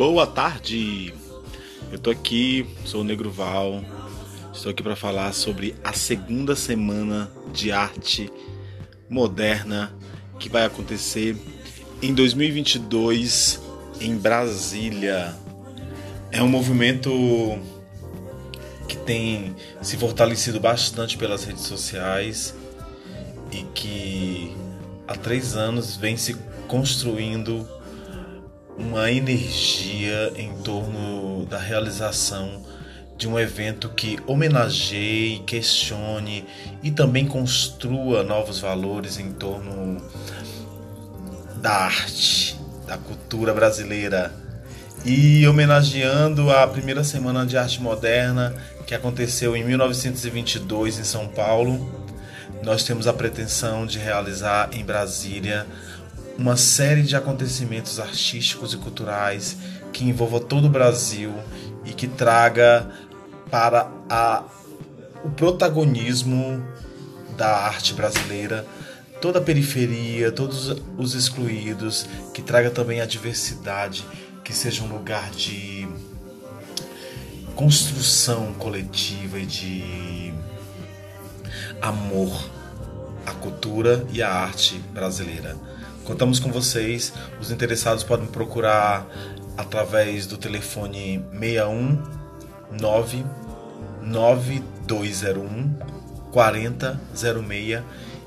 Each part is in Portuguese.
Boa tarde. Eu tô aqui, sou o Negro Val. Estou aqui para falar sobre a segunda semana de arte moderna que vai acontecer em 2022 em Brasília. É um movimento que tem se fortalecido bastante pelas redes sociais e que há três anos vem se construindo uma energia em torno da realização de um evento que homenageie, questione e também construa novos valores em torno da arte, da cultura brasileira. E homenageando a primeira semana de arte moderna que aconteceu em 1922 em São Paulo, nós temos a pretensão de realizar em Brasília uma série de acontecimentos artísticos e culturais que envolva todo o Brasil e que traga para a, o protagonismo da arte brasileira toda a periferia, todos os excluídos, que traga também a diversidade, que seja um lugar de construção coletiva e de amor à cultura e à arte brasileira. Contamos com vocês. Os interessados podem procurar através do telefone 619 9201 4006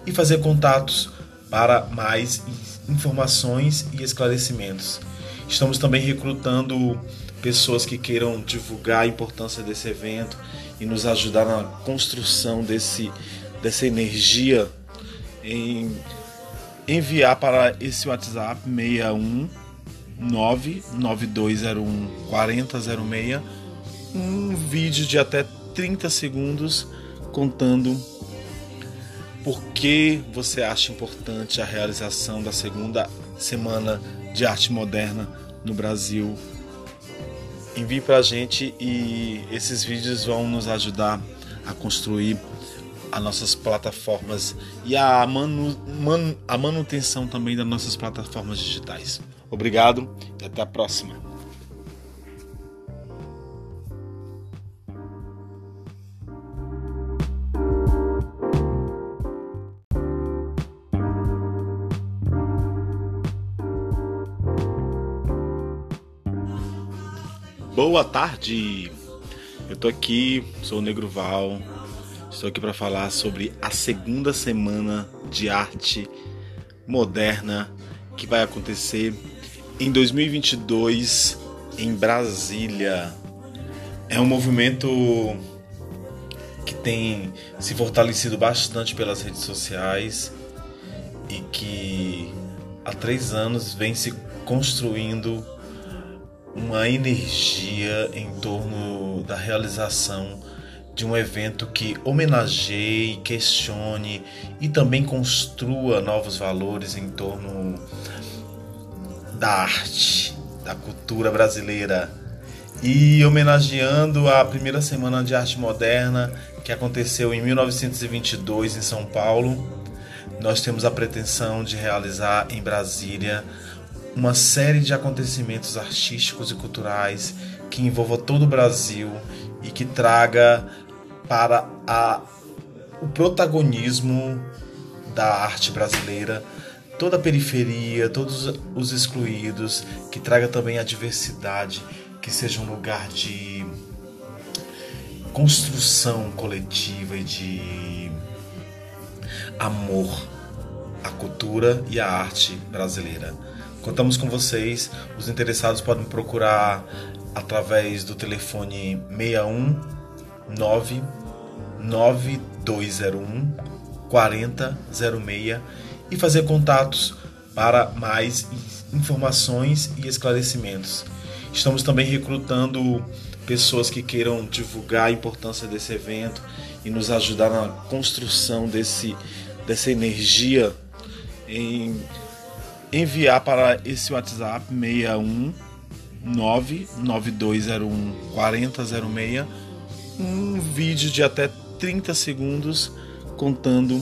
e fazer contatos para mais informações e esclarecimentos. Estamos também recrutando pessoas que queiram divulgar a importância desse evento e nos ajudar na construção desse, dessa energia em enviar para esse WhatsApp 61 99201 4006 um vídeo de até 30 segundos contando por que você acha importante a realização da segunda semana de arte moderna no Brasil. Envie para a gente e esses vídeos vão nos ajudar a construir as nossas plataformas e a, manu, man, a manutenção também das nossas plataformas digitais. Obrigado e até a próxima. Boa tarde. Eu tô aqui, sou o Negro Val Estou aqui para falar sobre a segunda semana de arte moderna que vai acontecer em 2022 em Brasília. É um movimento que tem se fortalecido bastante pelas redes sociais e que há três anos vem se construindo uma energia em torno da realização de um evento que homenageie, questione e também construa novos valores em torno da arte, da cultura brasileira. E homenageando a primeira semana de arte moderna que aconteceu em 1922 em São Paulo, nós temos a pretensão de realizar em Brasília uma série de acontecimentos artísticos e culturais que envolva todo o Brasil e que traga para a, o protagonismo da arte brasileira, toda a periferia, todos os excluídos, que traga também a diversidade, que seja um lugar de construção coletiva e de amor à cultura e à arte brasileira. Contamos com vocês. Os interessados podem procurar através do telefone 61 99201 4006 e fazer contatos para mais informações e esclarecimentos. Estamos também recrutando pessoas que queiram divulgar a importância desse evento e nos ajudar na construção desse, dessa energia em enviar para esse WhatsApp 61 99201 4006 um vídeo de até 30 segundos contando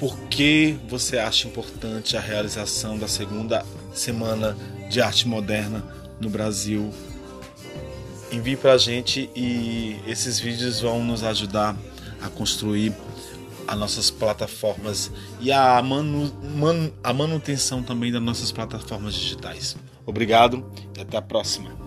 por que você acha importante a realização da segunda semana de arte moderna no Brasil. Envie para a gente e esses vídeos vão nos ajudar a construir as nossas plataformas e a, manu, man, a manutenção também das nossas plataformas digitais. Obrigado e até a próxima.